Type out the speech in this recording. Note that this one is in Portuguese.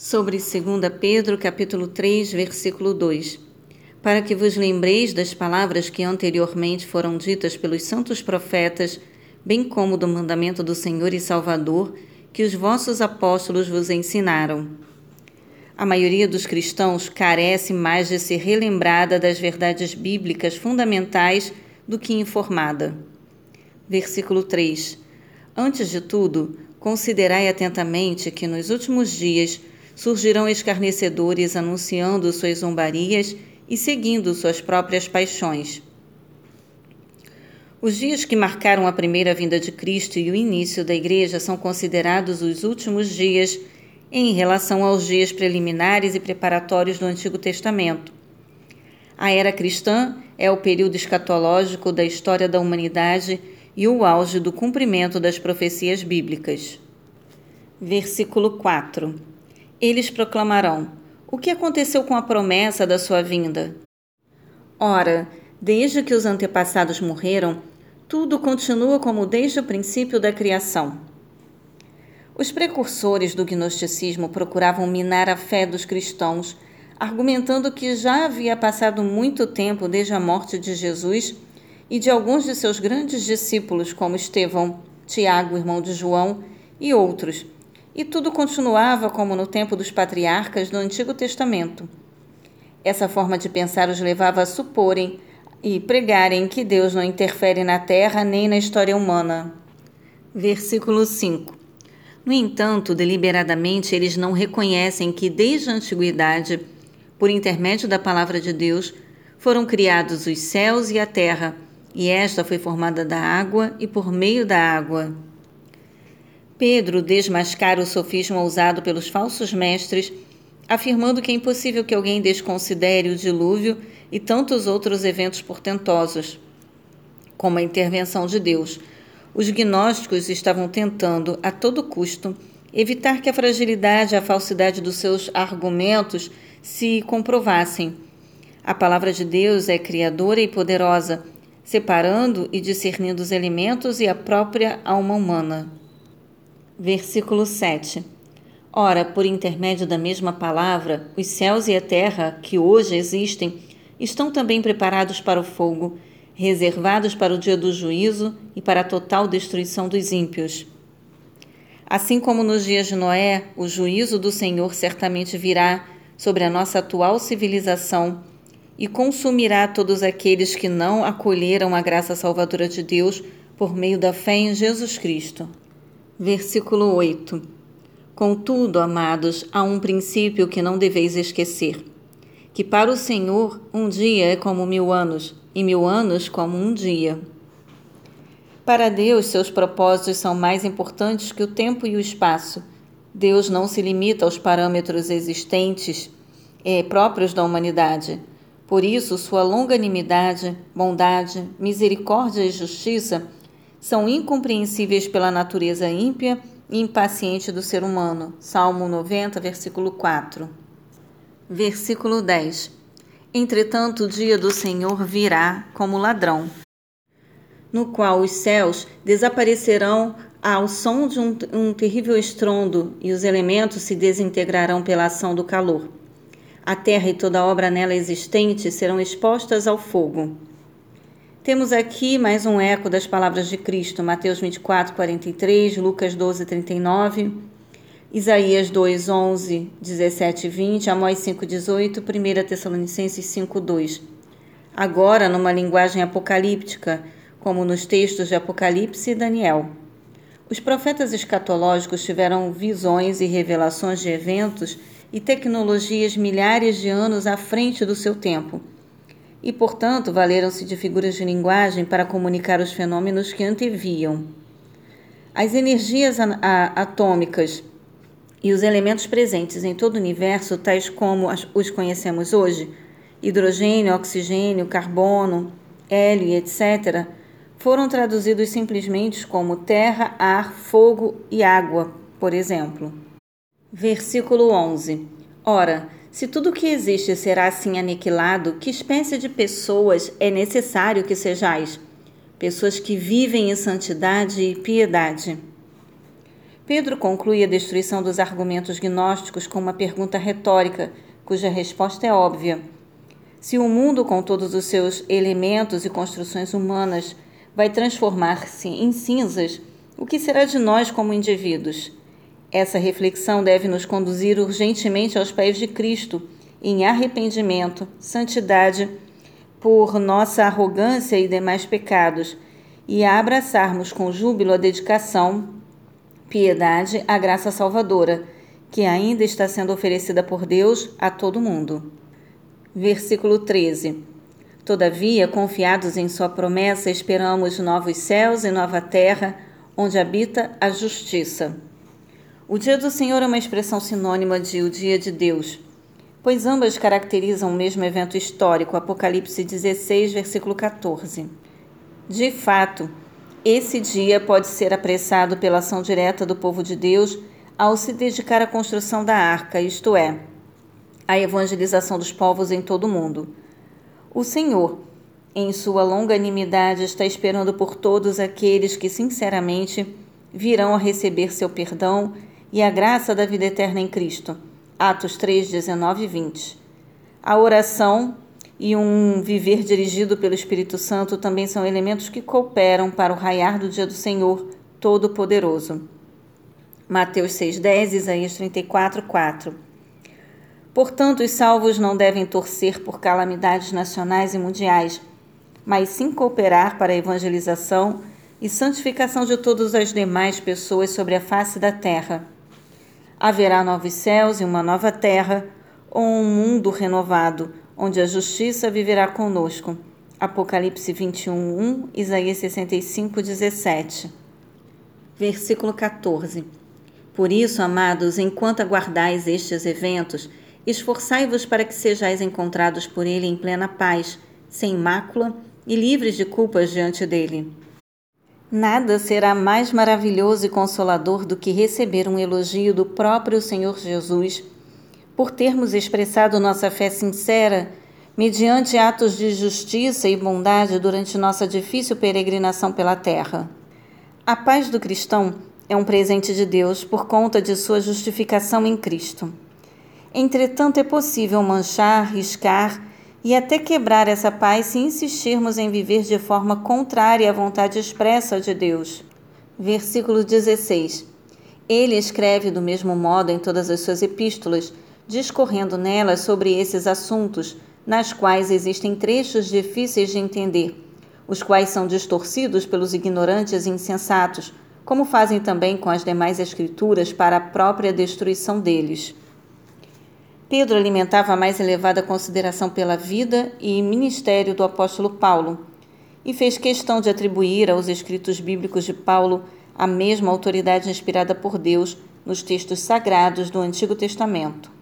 sobre 2 Pedro, capítulo 3, versículo 2. Para que vos lembreis das palavras que anteriormente foram ditas pelos santos profetas, bem como do mandamento do Senhor e Salvador, que os vossos apóstolos vos ensinaram. A maioria dos cristãos carece mais de ser relembrada das verdades bíblicas fundamentais do que informada. Versículo 3. Antes de tudo, considerai atentamente que nos últimos dias surgirão escarnecedores anunciando suas zombarias e seguindo suas próprias paixões. Os dias que marcaram a primeira vinda de Cristo e o início da Igreja são considerados os últimos dias em relação aos dias preliminares e preparatórios do Antigo Testamento. A era cristã é o período escatológico da história da humanidade e o auge do cumprimento das profecias bíblicas. Versículo 4 eles proclamarão: O que aconteceu com a promessa da sua vinda? Ora, desde que os antepassados morreram, tudo continua como desde o princípio da criação. Os precursores do gnosticismo procuravam minar a fé dos cristãos, argumentando que já havia passado muito tempo desde a morte de Jesus e de alguns de seus grandes discípulos, como Estevão, Tiago, irmão de João, e outros e tudo continuava como no tempo dos patriarcas do Antigo Testamento. Essa forma de pensar os levava a suporem e pregarem que Deus não interfere na terra nem na história humana. Versículo 5. No entanto, deliberadamente eles não reconhecem que desde a antiguidade, por intermédio da palavra de Deus, foram criados os céus e a terra, e esta foi formada da água e por meio da água. Pedro desmascara o sofisma usado pelos falsos mestres, afirmando que é impossível que alguém desconsidere o dilúvio e tantos outros eventos portentosos, como a intervenção de Deus. Os gnósticos estavam tentando, a todo custo, evitar que a fragilidade e a falsidade dos seus argumentos se comprovassem. A palavra de Deus é criadora e poderosa, separando e discernindo os elementos e a própria alma humana. Versículo 7. Ora, por intermédio da mesma palavra, os céus e a terra, que hoje existem, estão também preparados para o fogo, reservados para o dia do juízo e para a total destruição dos ímpios. Assim como nos dias de Noé, o juízo do Senhor certamente virá sobre a nossa atual civilização e consumirá todos aqueles que não acolheram a graça salvadora de Deus por meio da fé em Jesus Cristo. Versículo 8. Contudo, amados, há um princípio que não deveis esquecer: que para o Senhor um dia é como mil anos, e mil anos como um dia. Para Deus, seus propósitos são mais importantes que o tempo e o espaço. Deus não se limita aos parâmetros existentes é, próprios da humanidade. Por isso, sua longanimidade, bondade, misericórdia e justiça são incompreensíveis pela natureza ímpia e impaciente do ser humano. Salmo 90, versículo 4. Versículo 10. Entretanto, o dia do Senhor virá como ladrão, no qual os céus desaparecerão ao som de um, um terrível estrondo e os elementos se desintegrarão pela ação do calor. A terra e toda obra nela existente serão expostas ao fogo. Temos aqui mais um eco das palavras de Cristo, Mateus 24, 43, Lucas 12, 39, Isaías 2, 11, 17 e 20, Amós 5, 18, 1 Tessalonicenses 5, 2. Agora, numa linguagem apocalíptica, como nos textos de Apocalipse e Daniel. Os profetas escatológicos tiveram visões e revelações de eventos e tecnologias milhares de anos à frente do seu tempo e, portanto, valeram-se de figuras de linguagem para comunicar os fenômenos que anteviam. As energias atômicas e os elementos presentes em todo o universo, tais como os conhecemos hoje, hidrogênio, oxigênio, carbono, hélio etc., foram traduzidos simplesmente como terra, ar, fogo e água, por exemplo. Versículo 11. Ora, se tudo que existe será assim aniquilado, que espécie de pessoas é necessário que sejais? Pessoas que vivem em santidade e piedade. Pedro conclui a destruição dos argumentos gnósticos com uma pergunta retórica, cuja resposta é óbvia. Se o mundo, com todos os seus elementos e construções humanas, vai transformar-se em cinzas, o que será de nós como indivíduos? Essa reflexão deve nos conduzir urgentemente aos pés de Cristo, em arrependimento, santidade, por nossa arrogância e demais pecados, e a abraçarmos com júbilo a dedicação, piedade, à graça salvadora, que ainda está sendo oferecida por Deus a todo mundo. Versículo 13. Todavia, confiados em Sua promessa, esperamos novos céus e nova terra, onde habita a justiça. O dia do Senhor é uma expressão sinônima de o dia de Deus, pois ambas caracterizam o mesmo evento histórico, Apocalipse 16, versículo 14. De fato, esse dia pode ser apressado pela ação direta do povo de Deus ao se dedicar à construção da arca, isto é, à evangelização dos povos em todo o mundo. O Senhor, em sua longanimidade, está esperando por todos aqueles que sinceramente virão a receber seu perdão e a graça da vida eterna em Cristo. Atos 3, 19 e 20. A oração e um viver dirigido pelo Espírito Santo também são elementos que cooperam para o raiar do dia do Senhor Todo-Poderoso. Mateus 6,10, Isaías 34, 4. Portanto, os salvos não devem torcer por calamidades nacionais e mundiais, mas sim cooperar para a evangelização e santificação de todas as demais pessoas sobre a face da terra Haverá novos céus e uma nova terra, ou um mundo renovado, onde a justiça viverá conosco. Apocalipse 21, 1, Isaías 65, 17. Versículo 14. Por isso, amados, enquanto aguardais estes eventos, esforçai-vos para que sejais encontrados por ele em plena paz, sem mácula e livres de culpas diante dele. Nada será mais maravilhoso e consolador do que receber um elogio do próprio Senhor Jesus por termos expressado nossa fé sincera mediante atos de justiça e bondade durante nossa difícil peregrinação pela terra. A paz do cristão é um presente de Deus por conta de sua justificação em Cristo. Entretanto, é possível manchar, riscar e até quebrar essa paz se insistirmos em viver de forma contrária à vontade expressa de Deus. Versículo 16. Ele escreve do mesmo modo em todas as suas epístolas, discorrendo nelas sobre esses assuntos, nas quais existem trechos difíceis de entender, os quais são distorcidos pelos ignorantes e insensatos, como fazem também com as demais escrituras para a própria destruição deles. Pedro alimentava a mais elevada consideração pela vida e ministério do apóstolo Paulo e fez questão de atribuir aos escritos bíblicos de Paulo a mesma autoridade inspirada por Deus nos textos sagrados do Antigo Testamento.